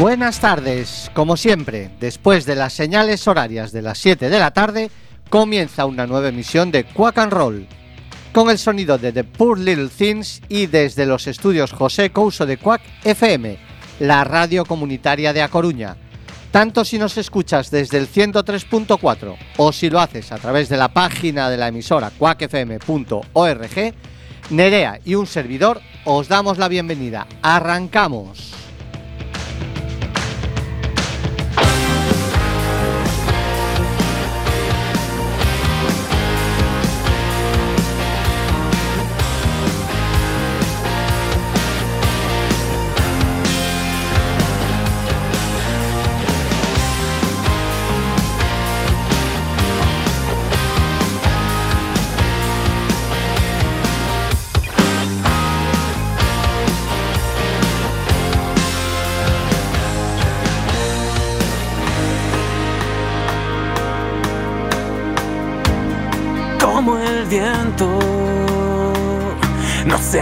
Buenas tardes, como siempre, después de las señales horarias de las 7 de la tarde, comienza una nueva emisión de Quack and Roll, con el sonido de The Poor Little Things y desde los estudios José Couso de Quack FM, la radio comunitaria de A Coruña. Tanto si nos escuchas desde el 103.4 o si lo haces a través de la página de la emisora quackfm.org, Nerea y un servidor os damos la bienvenida. ¡Arrancamos!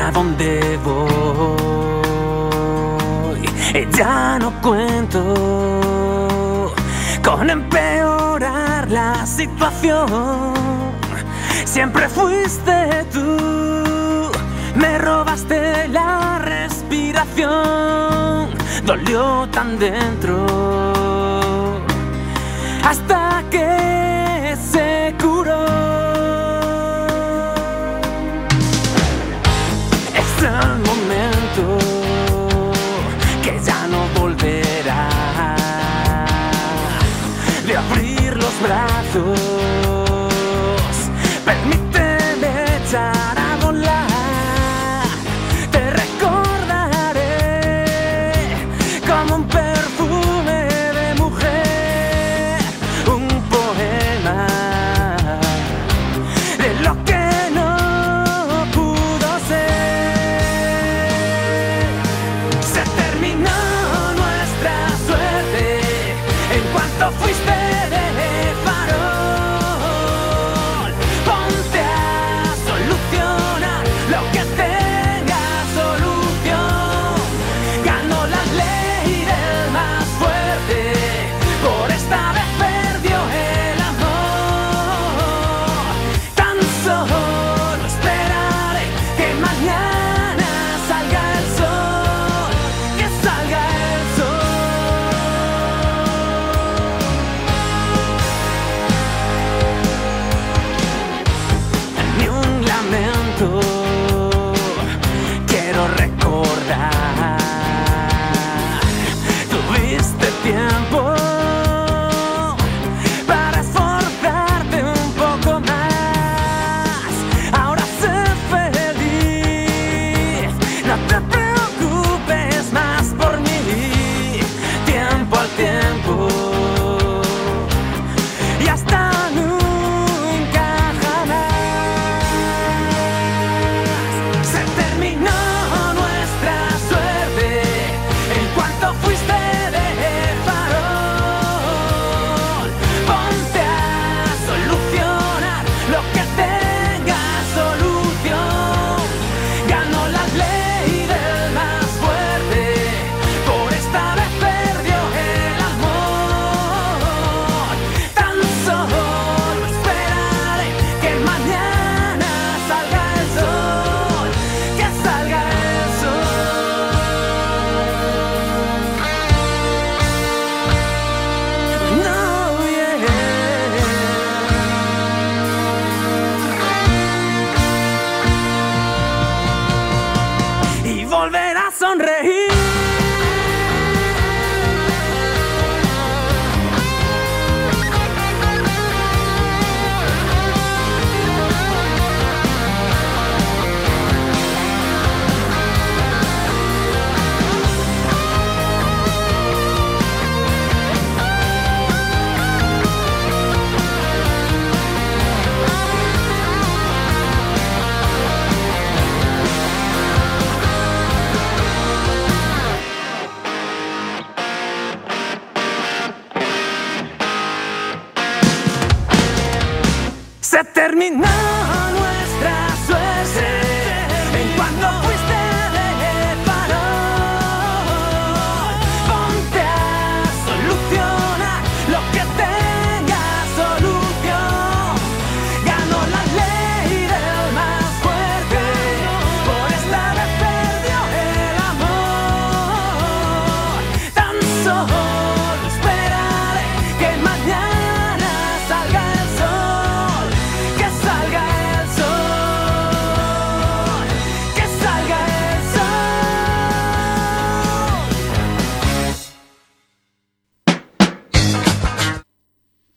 A dónde voy. Y ya no cuento con empeorar la situación. Siempre fuiste tú, me robaste la respiración. Dolió tan dentro hasta que braços.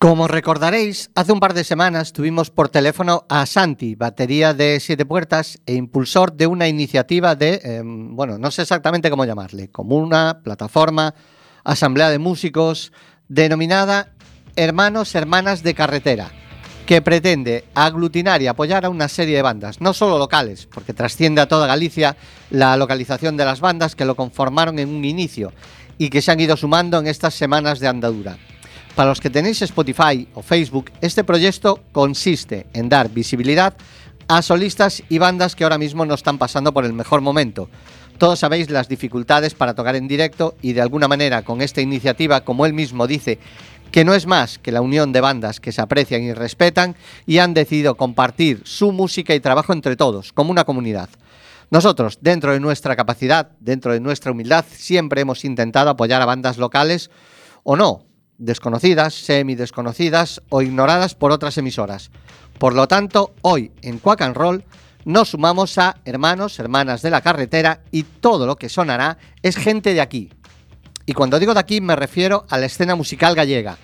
Como recordaréis, hace un par de semanas tuvimos por teléfono a Santi, batería de siete puertas e impulsor de una iniciativa de, eh, bueno, no sé exactamente cómo llamarle, como una plataforma, asamblea de músicos, denominada Hermanos, Hermanas de Carretera, que pretende aglutinar y apoyar a una serie de bandas, no solo locales, porque trasciende a toda Galicia la localización de las bandas que lo conformaron en un inicio y que se han ido sumando en estas semanas de andadura. Para los que tenéis Spotify o Facebook, este proyecto consiste en dar visibilidad a solistas y bandas que ahora mismo no están pasando por el mejor momento. Todos sabéis las dificultades para tocar en directo y de alguna manera con esta iniciativa, como él mismo dice, que no es más que la unión de bandas que se aprecian y respetan y han decidido compartir su música y trabajo entre todos, como una comunidad. Nosotros, dentro de nuestra capacidad, dentro de nuestra humildad, siempre hemos intentado apoyar a bandas locales o no, desconocidas, semi-desconocidas o ignoradas por otras emisoras. Por lo tanto, hoy en Quack and Roll nos sumamos a hermanos, hermanas de la carretera y todo lo que sonará es gente de aquí. Y cuando digo de aquí me refiero a la escena musical gallega.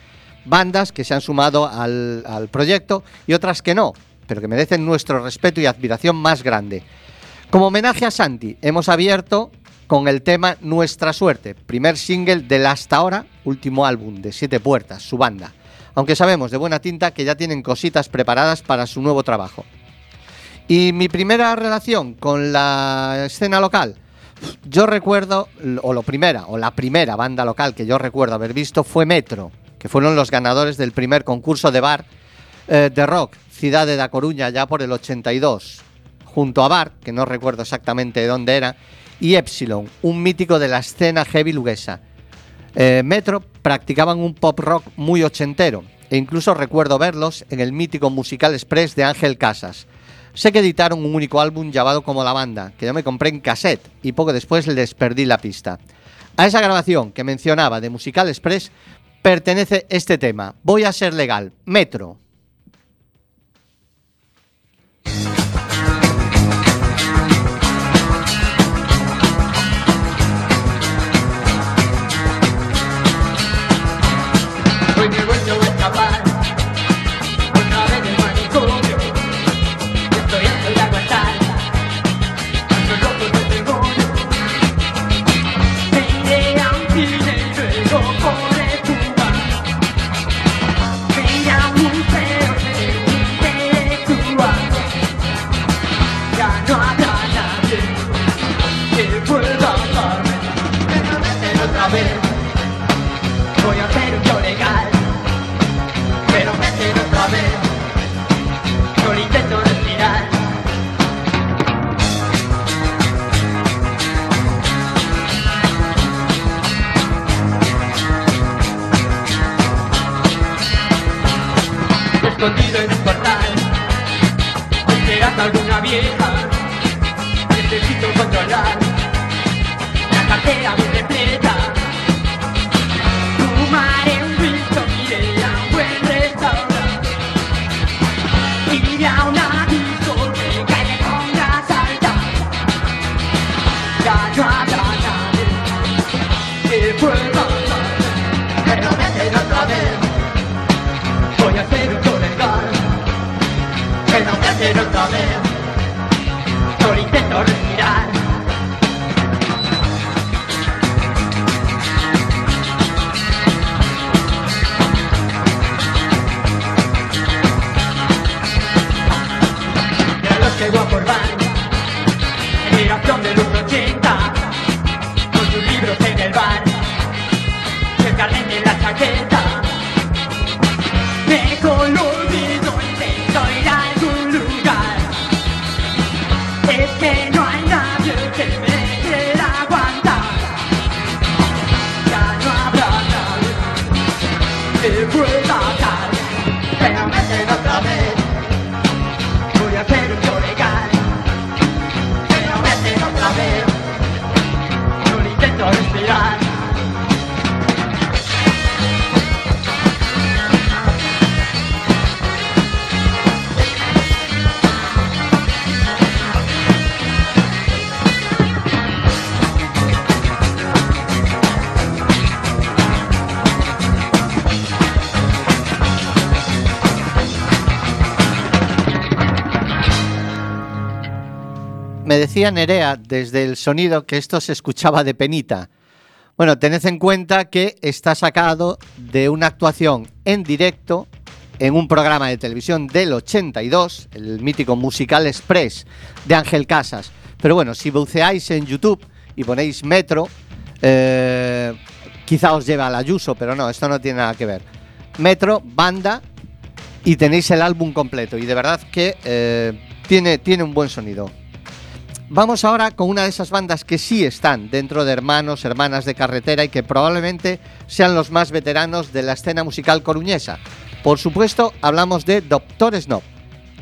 Bandas que se han sumado al, al proyecto y otras que no, pero que merecen nuestro respeto y admiración más grande. Como homenaje a Santi, hemos abierto con el tema Nuestra Suerte, primer single del hasta ahora último álbum de Siete Puertas, su banda. Aunque sabemos de buena tinta que ya tienen cositas preparadas para su nuevo trabajo. Y mi primera relación con la escena local, yo recuerdo, o lo primera, o la primera banda local que yo recuerdo haber visto fue Metro, que fueron los ganadores del primer concurso de bar eh, de rock, Ciudad de Da Coruña, ya por el 82, junto a Bar, que no recuerdo exactamente de dónde era, y Epsilon, un mítico de la escena heavy luguesa. Eh, Metro practicaban un pop rock muy ochentero, e incluso recuerdo verlos en el mítico Musical Express de Ángel Casas. Sé que editaron un único álbum llamado como la banda, que yo me compré en cassette y poco después les perdí la pista. A esa grabación que mencionaba de Musical Express pertenece este tema, Voy a ser legal, Metro. Hacer decía Nerea desde el sonido que esto se escuchaba de penita. Bueno, tened en cuenta que está sacado de una actuación en directo en un programa de televisión del 82, el mítico Musical Express de Ángel Casas. Pero bueno, si buceáis en YouTube y ponéis Metro, eh, quizá os lleve al Ayuso, pero no, esto no tiene nada que ver. Metro, banda, y tenéis el álbum completo. Y de verdad que eh, tiene, tiene un buen sonido. Vamos ahora con una de esas bandas que sí están dentro de hermanos, hermanas de carretera y que probablemente sean los más veteranos de la escena musical coruñesa. Por supuesto, hablamos de Doctor Snob.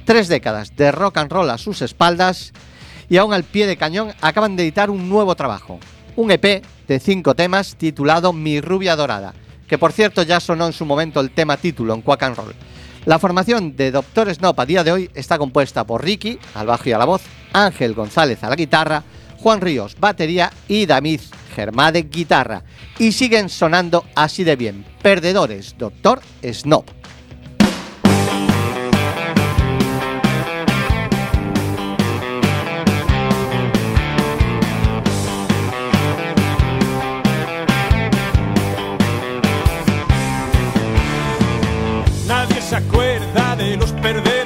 Tres décadas de rock and roll a sus espaldas y aún al pie de cañón acaban de editar un nuevo trabajo. Un EP de cinco temas titulado Mi Rubia Dorada, que por cierto ya sonó en su momento el tema título en Quack and Roll. La formación de Doctor Snob a día de hoy está compuesta por Ricky, al bajo y a la voz, Ángel González a la guitarra, Juan Ríos, batería y David Germade, guitarra. Y siguen sonando así de bien. Perdedores, Doctor Snob. Nadie se acuerda de los perdedores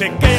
se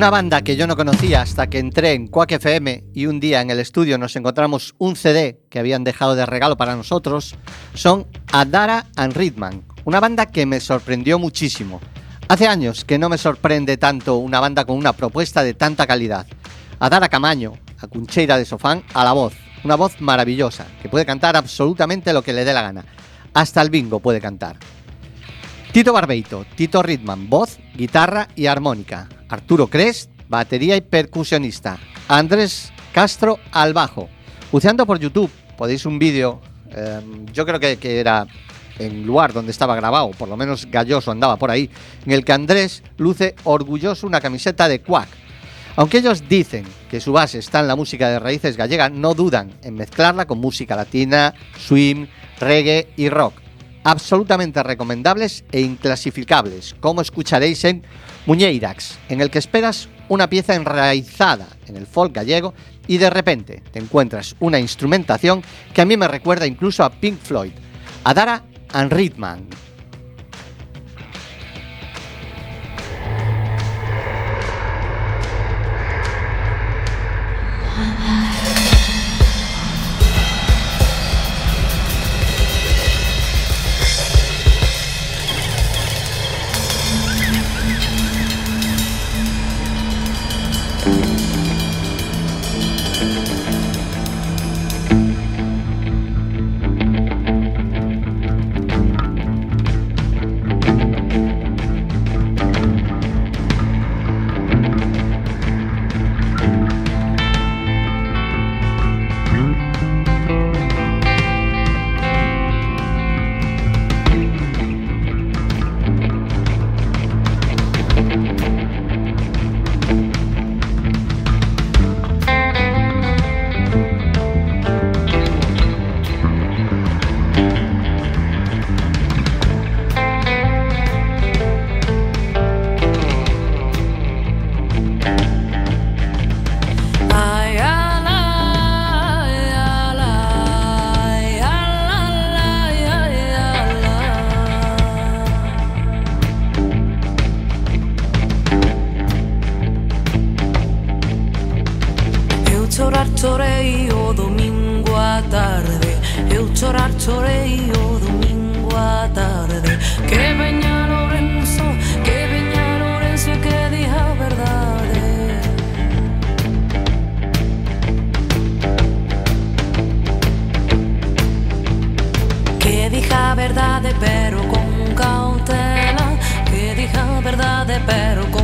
Una banda que yo no conocía hasta que entré en Quack FM y un día en el estudio nos encontramos un CD que habían dejado de regalo para nosotros, son Adara and Ritman, una banda que me sorprendió muchísimo. Hace años que no me sorprende tanto una banda con una propuesta de tanta calidad. Adara Camaño, a Cuncheira de Sofán, a la voz, una voz maravillosa, que puede cantar absolutamente lo que le dé la gana. Hasta el bingo puede cantar. Tito Barbeito, Tito Ritman, voz, guitarra y armónica. Arturo Crest, batería y percusionista. Andrés Castro al bajo. Buceando por YouTube, podéis un vídeo, eh, yo creo que, que era en lugar donde estaba grabado, por lo menos Galloso andaba por ahí, en el que Andrés luce orgulloso una camiseta de Quack. Aunque ellos dicen que su base está en la música de raíces gallega, no dudan en mezclarla con música latina, swing, reggae y rock. Absolutamente recomendables e inclasificables, como escucharéis en Muñeirax, en el que esperas una pieza enraizada en el folk gallego y de repente te encuentras una instrumentación que a mí me recuerda incluso a Pink Floyd, a Dara and Ritman. Eu chorar chorei o domingo à tarde. Eu chorar chorei o domingo à tarde. Que veña Lorenzo, que veña Lorenzo que diga a verdade. Que diga a verdade pero con cautela. Que diga a verdade pero con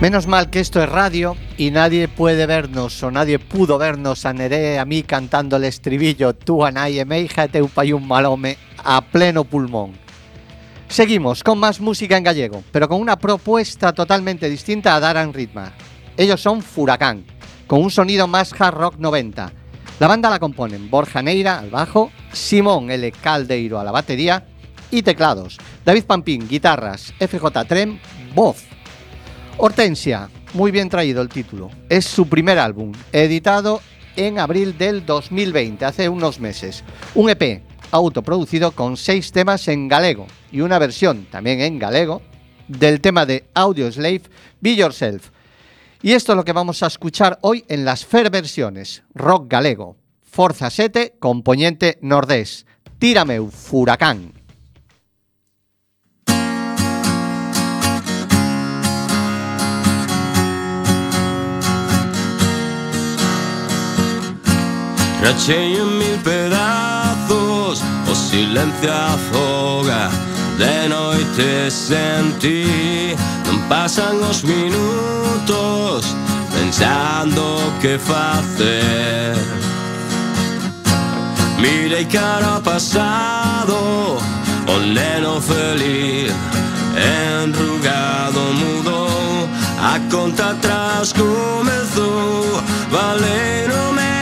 Menos mal que esto es radio y nadie puede vernos o nadie pudo vernos a a mí cantando el estribillo Tú anaye meija te un malome a pleno pulmón. Seguimos con más música en gallego, pero con una propuesta totalmente distinta a Daran Ritma. Ellos son Furacán, con un sonido más hard rock 90. La banda la componen Borja Neira al bajo, Simón L. Caldeiro a la batería y teclados, David Pampín, guitarras, FJ Trem, voz. Hortensia, muy bien traído el título. Es su primer álbum, editado en abril del 2020, hace unos meses. Un EP autoproducido con seis temas en galego y una versión también en galego del tema de Audio Slave, Be Yourself. Y esto es lo que vamos a escuchar hoy en las Fair versiones, rock galego, Forza 7, componente nordés, Tírameu, Furacán. Rachei en mil pedazos o silencio afoga. De noite sen ti non pasan os minutos Pensando que facer. Mirei cara ao pasado O neno feliz Enrugado mudou. A conta atrás comezou Valei no meu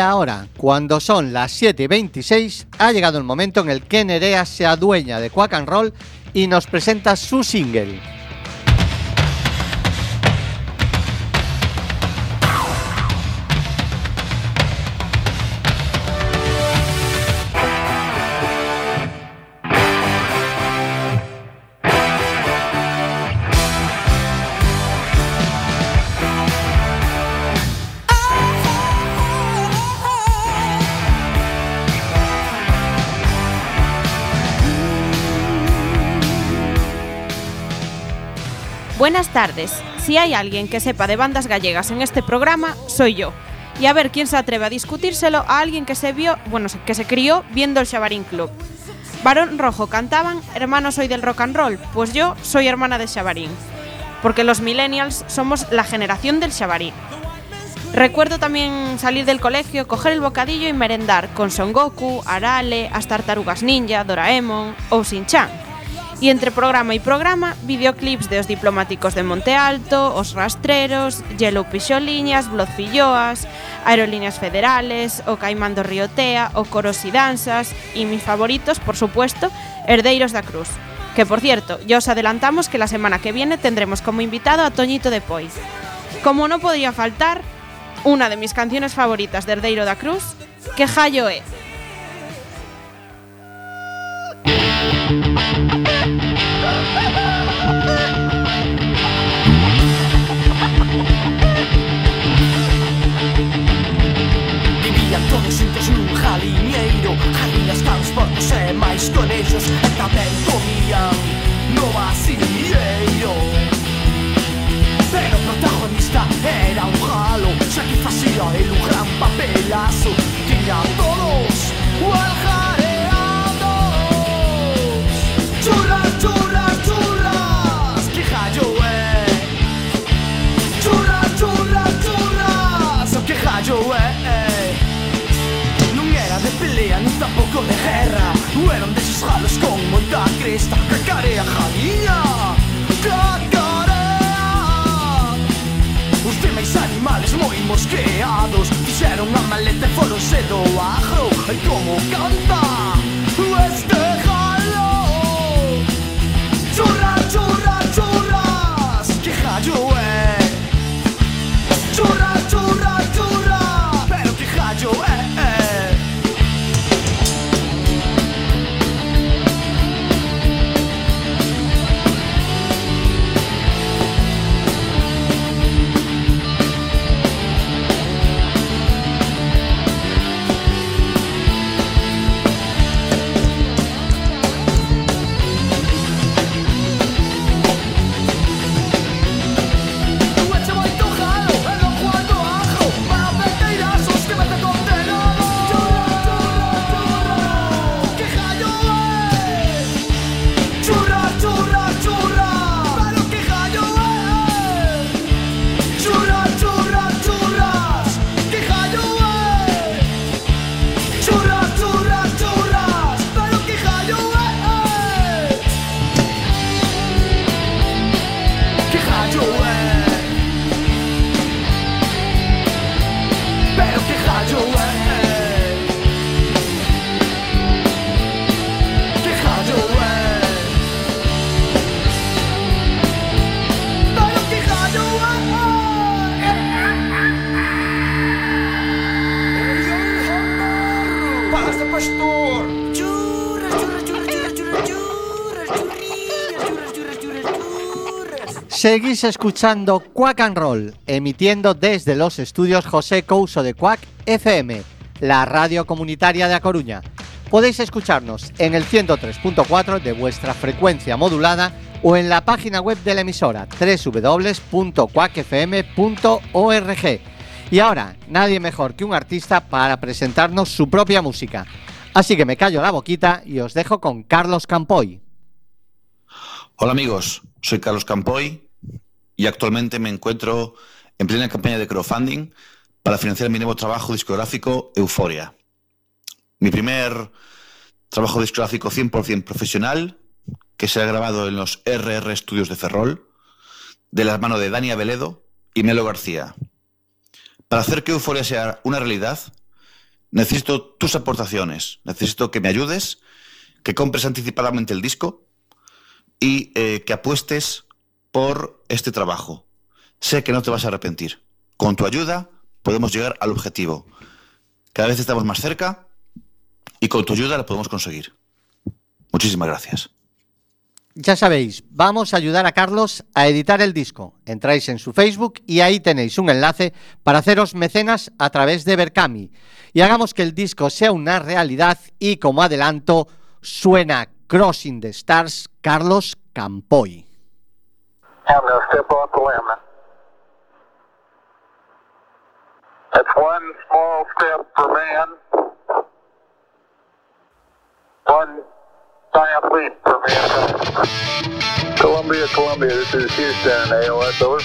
ahora, cuando son las 7 y 26, ha llegado el momento en el que Nerea se adueña de Quack and Roll y nos presenta su single. Buenas tardes. Si hay alguien que sepa de bandas gallegas en este programa, soy yo. Y a ver quién se atreve a discutírselo a alguien que se vio, bueno, que se crió viendo el Xabarín Club. Barón Rojo cantaban, hermano soy del rock and roll, pues yo soy hermana de Xabarín. Porque los millennials somos la generación del Xabarín. Recuerdo también salir del colegio, coger el bocadillo y merendar con Son Goku, Arale, as Tartarugas Ninja, Doraemon ou Shin-Chan. E entre programa e programa, videoclips de Os Diplomáticos de Monte Alto, Os Rastreros, Yellow Pixoliñas, Blood Filloas, Aerolíneas Federales, O Caimán do Riotea, O Coros y Danzas e mis favoritos, por supuesto, Herdeiros da Cruz. Que por cierto, ya os adelantamos que la semana que viene tendremos como invitado a Toñito de Pois. Como no podía faltar, una de mis canciones favoritas de Herdeiro da Cruz, que Jayo é. zero Harriaz transportu ze maiz con ellos Eta bentomian no vacío Pero protagonista era un jalo Ya que hacía el gran papelazo Tenía todos o al jareados Churras, churras, churras Que hallo, eh Churras, churras, churras Que hallo, eh pouco de guerra Eran deses jalos con moita cresta Cacarea jadía Cacarea Os demais animales moi mosqueados. Fixeron a maleta e foron se do agro Ai como canta Este jalos Seguís escuchando Quack and Roll, emitiendo desde los estudios José Couso de Quack FM, la radio comunitaria de A Coruña. Podéis escucharnos en el 103.4 de vuestra frecuencia modulada o en la página web de la emisora www.quackfm.org. Y ahora, nadie mejor que un artista para presentarnos su propia música. Así que me callo la boquita y os dejo con Carlos Campoy. Hola amigos, soy Carlos Campoy y actualmente me encuentro en plena campaña de crowdfunding para financiar mi nuevo trabajo discográfico Euforia. Mi primer trabajo discográfico 100% profesional que será grabado en los RR Studios de Ferrol de la mano de Dani Aveledo y Melo García. Para hacer que Euforia sea una realidad, necesito tus aportaciones, necesito que me ayudes, que compres anticipadamente el disco y eh, que apuestes por este trabajo. Sé que no te vas a arrepentir. Con tu ayuda podemos llegar al objetivo. Cada vez estamos más cerca y con tu ayuda lo podemos conseguir. Muchísimas gracias. Ya sabéis, vamos a ayudar a Carlos a editar el disco. Entráis en su Facebook y ahí tenéis un enlace para haceros mecenas a través de Berkami. Y hagamos que el disco sea una realidad y como adelanto suena Crossing the Stars Carlos Campoy. I'm going to step off the limb. That's one small step for man, one giant leap for mankind. Columbia, Columbia, this is Houston, AOS, over.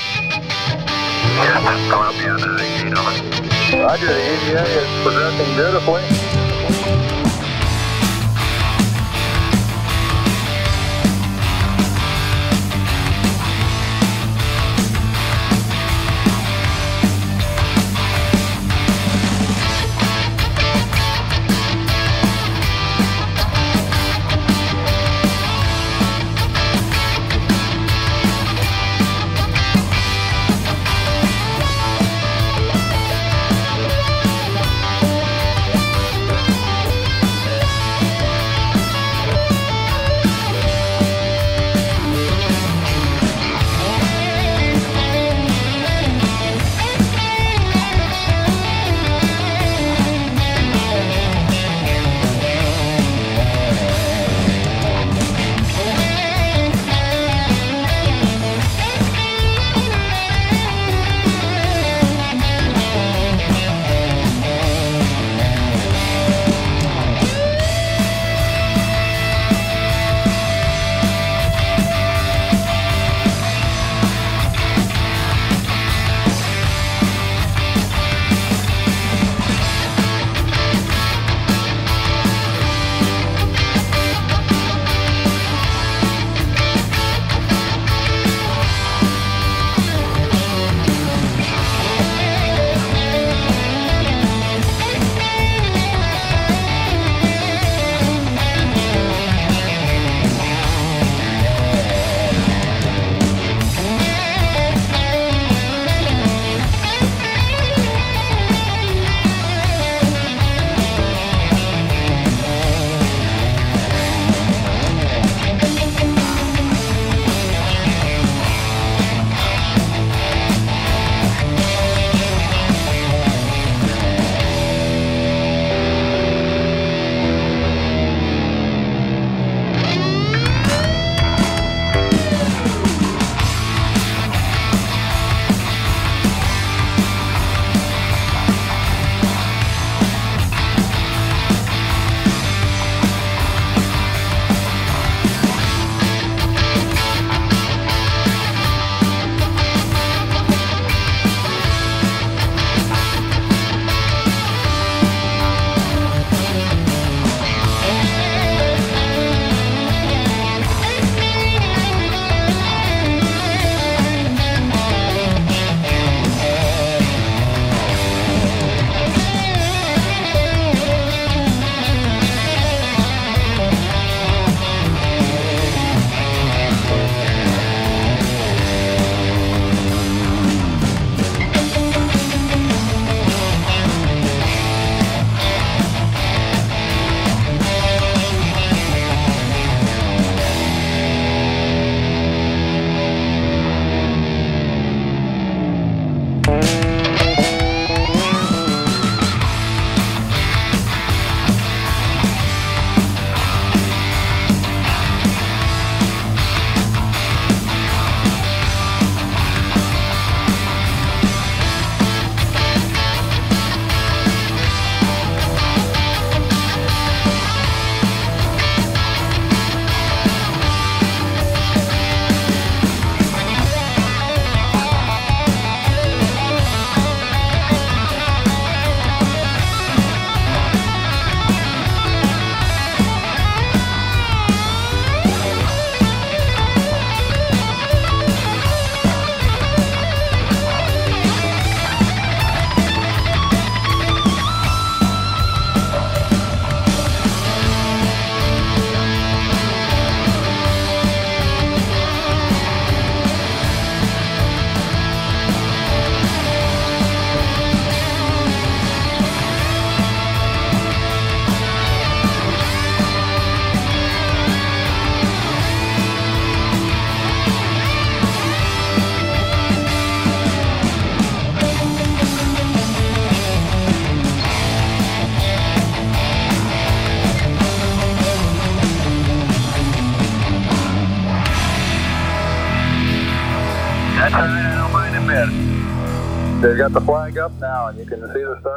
Columbia, 98, over. Roger, the EVA is progressing beautifully.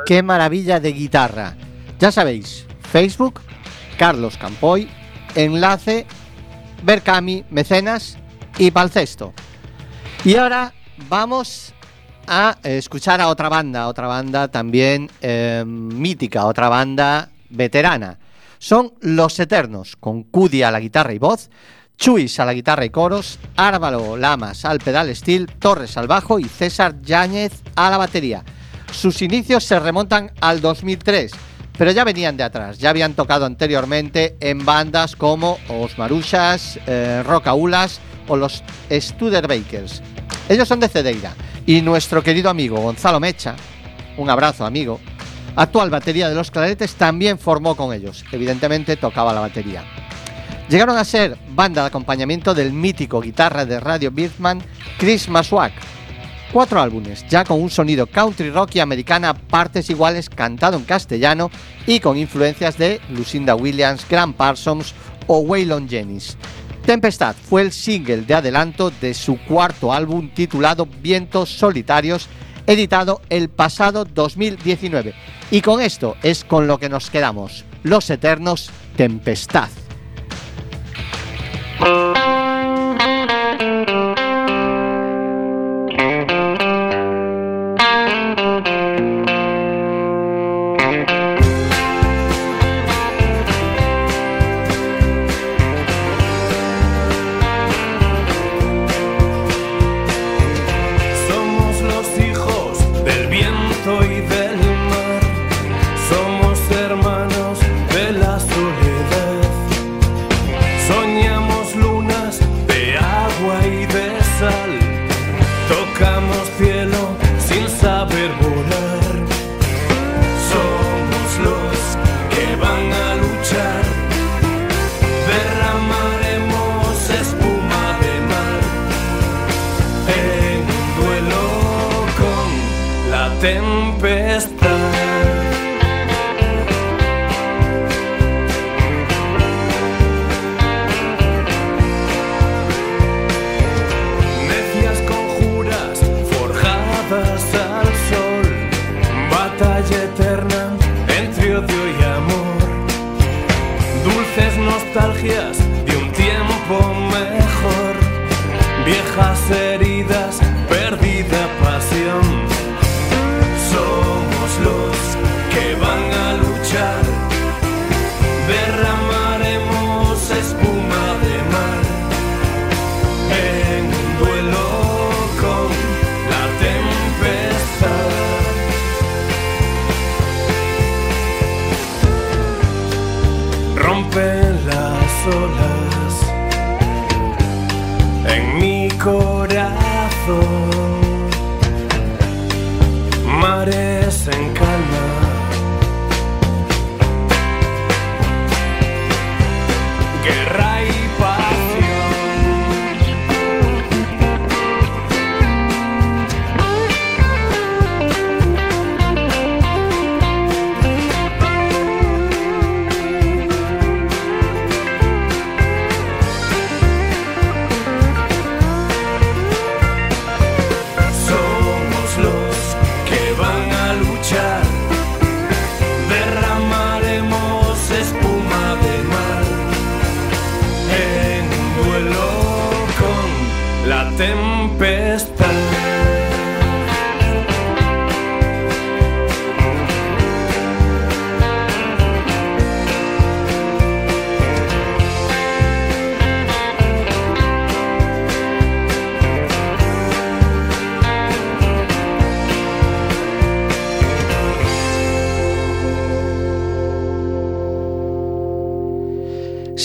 Qué maravilla de guitarra. Ya sabéis, Facebook, Carlos Campoy, Enlace, Berkami, Mecenas y Palcesto. Y ahora vamos a escuchar a otra banda, otra banda también eh, mítica, otra banda veterana. Son Los Eternos, con Cudi a la guitarra y voz, Chuis a la guitarra y coros, Árvalo Lamas al pedal steel, Torres al bajo y César Yáñez a la batería. Sus inicios se remontan al 2003, pero ya venían de atrás, ya habían tocado anteriormente en bandas como Os Marushas, eh, Rocaulas o los Studerbakers. Ellos son de Cedeira y nuestro querido amigo Gonzalo Mecha, un abrazo amigo, actual batería de los Claretes, también formó con ellos. Evidentemente tocaba la batería. Llegaron a ser banda de acompañamiento del mítico guitarra de Radio Birdman Chris Maswak. Cuatro álbumes, ya con un sonido country rock y americana partes iguales cantado en castellano y con influencias de Lucinda Williams, Grant Parsons o Waylon Jennings. Tempestad fue el single de adelanto de su cuarto álbum titulado Vientos Solitarios, editado el pasado 2019. Y con esto es con lo que nos quedamos, Los Eternos Tempestad. Somos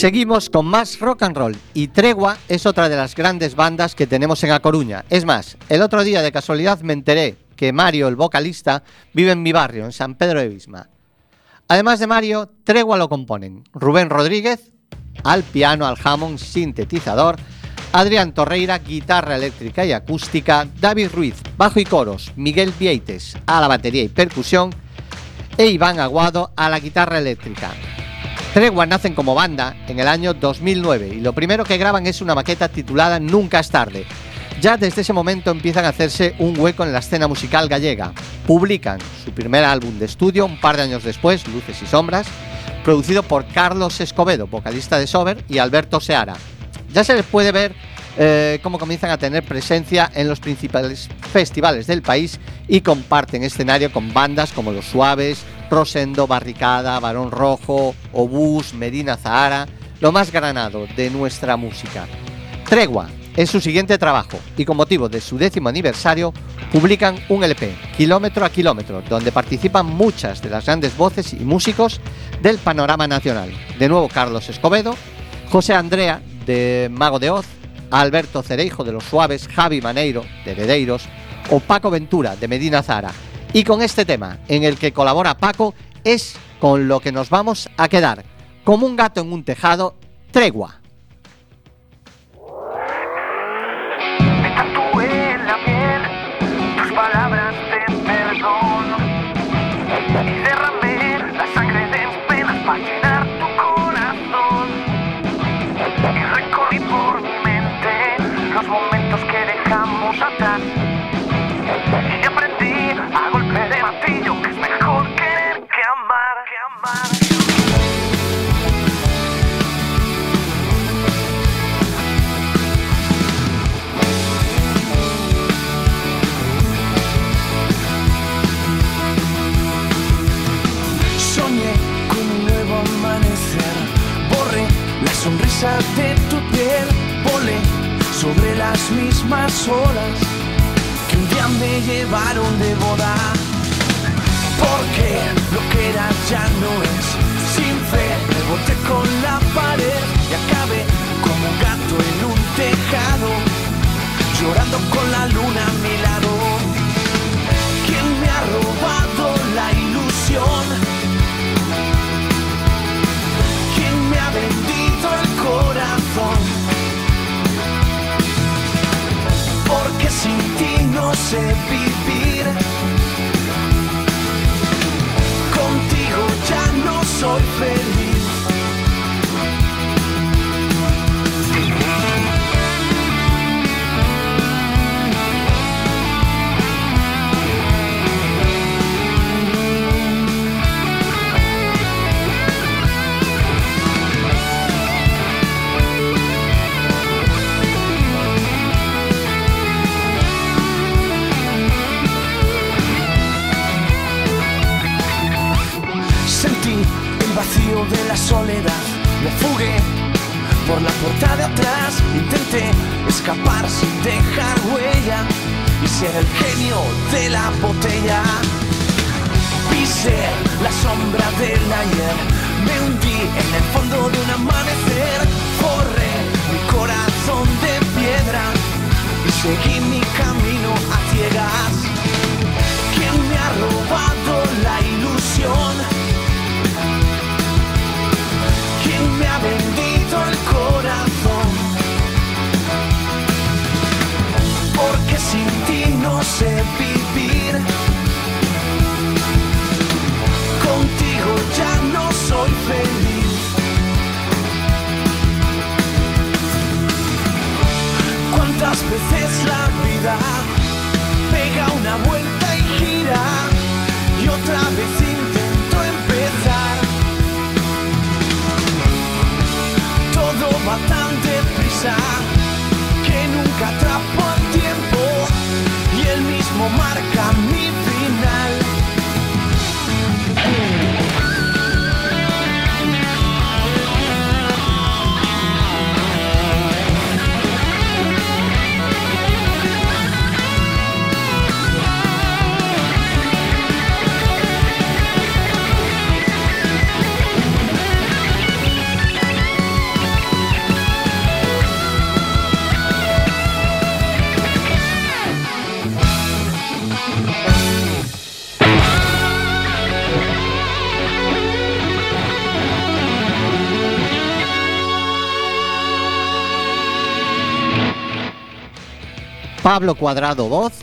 Seguimos con más rock and roll y Tregua es otra de las grandes bandas que tenemos en A Coruña. Es más, el otro día de casualidad me enteré que Mario, el vocalista, vive en mi barrio, en San Pedro de Bisma. Además de Mario, Tregua lo componen Rubén Rodríguez, al piano, al Hammond, sintetizador, Adrián Torreira, guitarra eléctrica y acústica, David Ruiz, bajo y coros, Miguel Vieites, a la batería y percusión, e Iván Aguado a la guitarra eléctrica. Tregua nacen como banda en el año 2009 y lo primero que graban es una maqueta titulada Nunca es tarde. ya desde ese momento empiezan a hacerse un hueco en la escena musical gallega. Publican su primer álbum de estudio un par de años después, Luces y Sombras, producido por Carlos Escobedo, vocalista de Sober, y Alberto Seara. Ya se les puede ver eh, comienzan a tener presencia en los principales festivales del país y comparten escenario con bandas como Los Suaves, Rosendo, Barricada, Barón Rojo, Obús, Medina Zahara, lo más granado de nuestra música. Tregua es su siguiente trabajo y con motivo de su décimo aniversario publican un LP, Kilómetro a Kilómetro, donde participan muchas de las grandes voces y músicos del panorama nacional. De nuevo Carlos Escobedo, José Andrea de Mago de Oz, Alberto Cereijo de Los Suaves, Javi Maneiro de Heredeiros o Paco Ventura de Medina Zara. Y con este tema, en el que colabora Paco, es con lo que nos vamos a quedar, como un gato en un tejado, tregua. De tu piel, volé sobre las mismas olas que un día me llevaron de boda. Porque lo que era ya no es, sin fe me boté con la pared y acabé como un gato en un tejado, llorando con la luna a mi lado. ¿Quién me ha robado la ilusión? Porque sin ti no sé vivir. Pablo Cuadrado voz,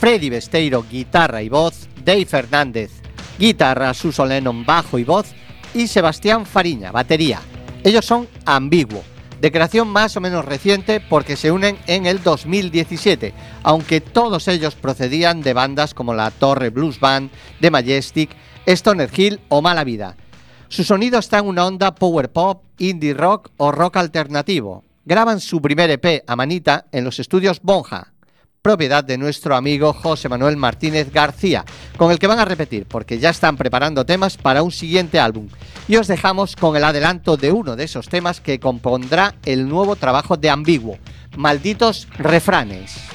Freddy Besteiro guitarra y voz, Dave Fernández guitarra, Suso Lennon bajo y voz y Sebastián Fariña batería. Ellos son Ambiguo. de creación más o menos reciente porque se unen en el 2017, aunque todos ellos procedían de bandas como la Torre Blues Band, The Majestic, Stoner Hill o Mala Vida. Su sonido está en una onda power pop, indie rock o rock alternativo. Graban su primer EP a manita en los estudios Bonja, propiedad de nuestro amigo José Manuel Martínez García, con el que van a repetir porque ya están preparando temas para un siguiente álbum. Y os dejamos con el adelanto de uno de esos temas que compondrá el nuevo trabajo de Ambiguo, Malditos Refranes.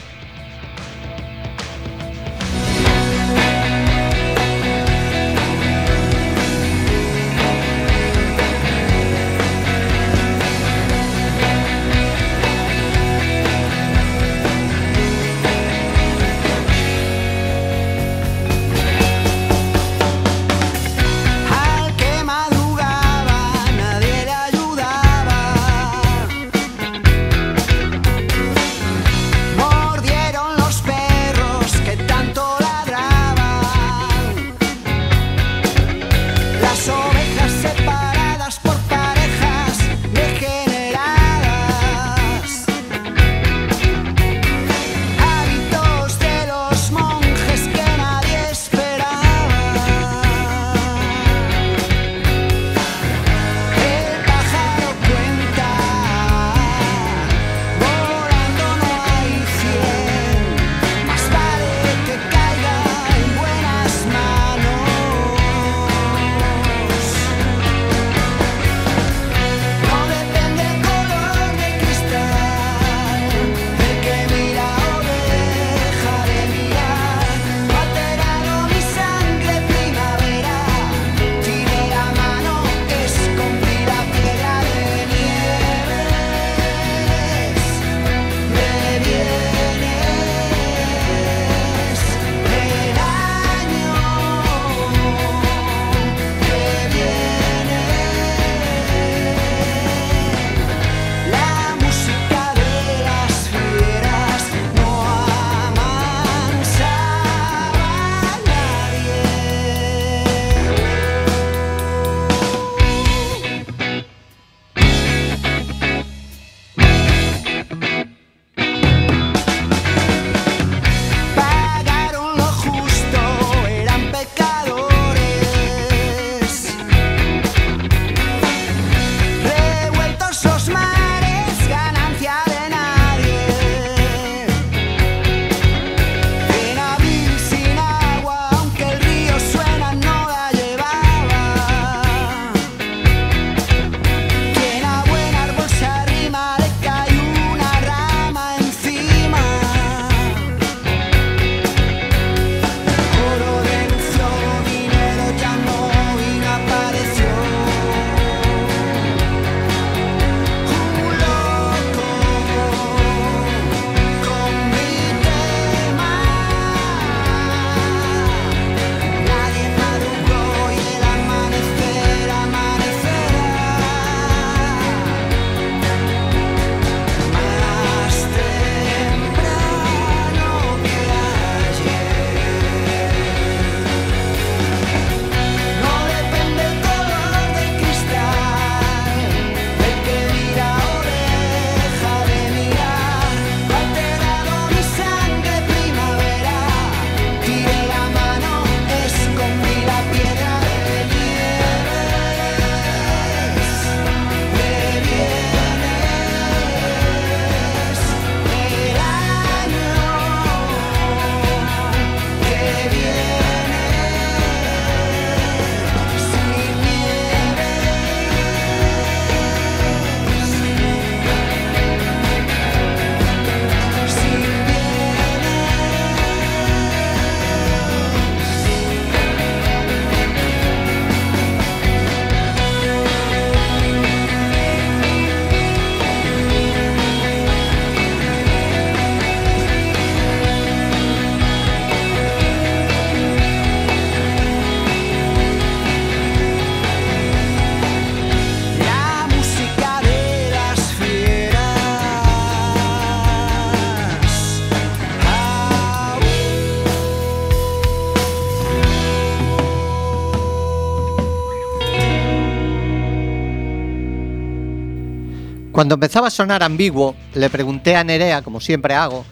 Cuando empezaba a sonar ambiguo, le pregunté a Nerea, como siempre hago,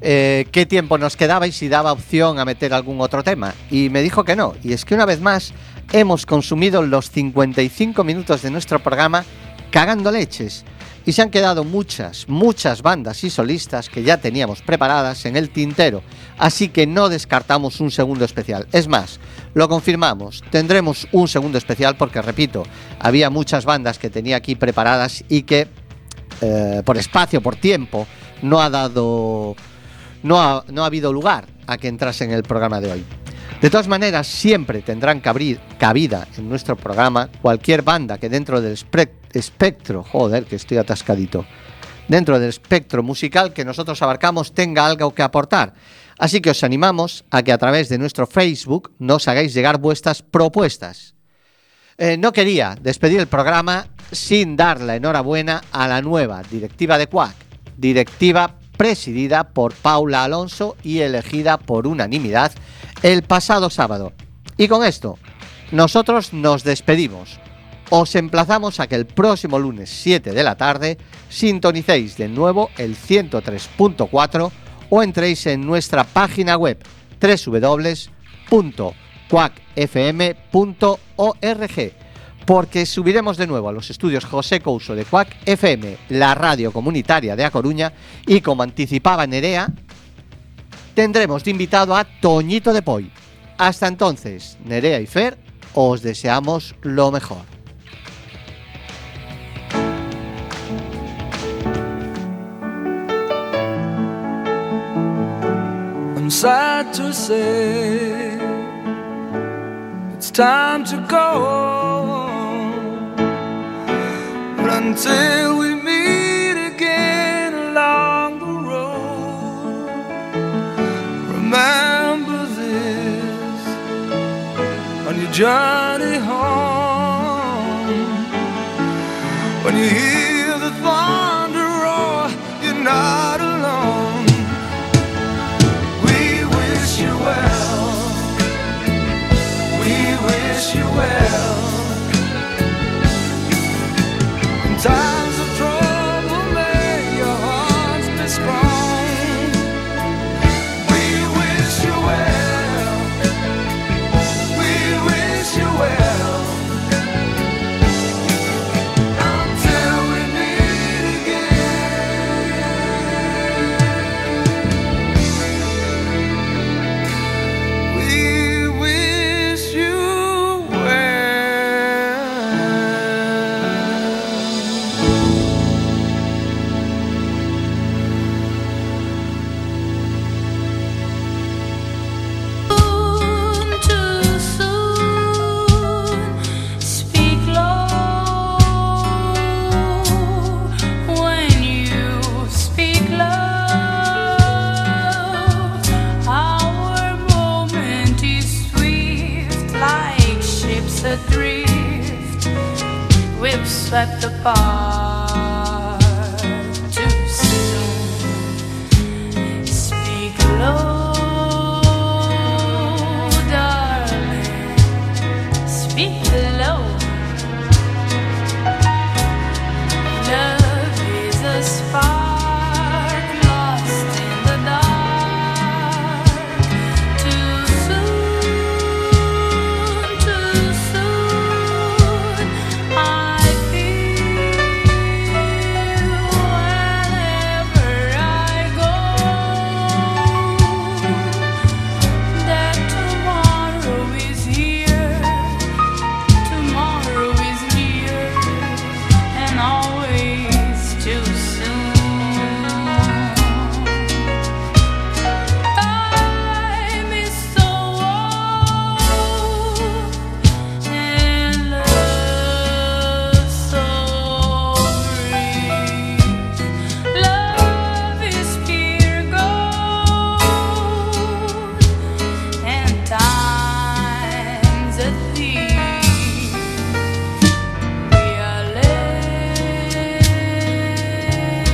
eh, qué tiempo nos quedaba y si daba opción a meter algún otro tema. Y me dijo que no. Y es que una vez más hemos consumido los 55 minutos de nuestro programa cagando leches. Y se han quedado muchas, muchas bandas y solistas que ya teníamos preparadas en el tintero. Así que no descartamos un segundo especial. Es más, lo confirmamos, tendremos un segundo especial porque, repito, había muchas bandas que tenía aquí preparadas y que eh, por espacio, por tiempo, no ha dado, no ha, no ha habido lugar a que entrase en el programa de hoy. De todas maneras, siempre tendrán cabri- cabida en nuestro programa cualquier banda que dentro del espectro, joder, que estoy atascadito, dentro del espectro musical que nosotros abarcamos tenga algo que aportar. Así que os animamos a que a través de nuestro Facebook nos hagáis llegar vuestras propuestas. Eh, no quería despedir el programa sin dar la enhorabuena a la nueva directiva de CUAC, directiva presidida por Paula Alonso y elegida por unanimidad el pasado sábado. Y con esto, nosotros nos despedimos. Os emplazamos a que el próximo lunes 7 de la tarde sintonicéis de nuevo el 103.4 o entréis en nuestra página web www.quackfm.org porque subiremos de nuevo a los estudios José Couso de Quack FM, la radio comunitaria de A Coruña, y como anticipaba Nerea, tendremos de invitado a Toñito de Poy. Hasta entonces, Nerea y Fer, os deseamos lo mejor. Until we meet again along the road, remember this on your journey home. When you hear the thunder roar, you're not alone. We wish you well. We wish you well. time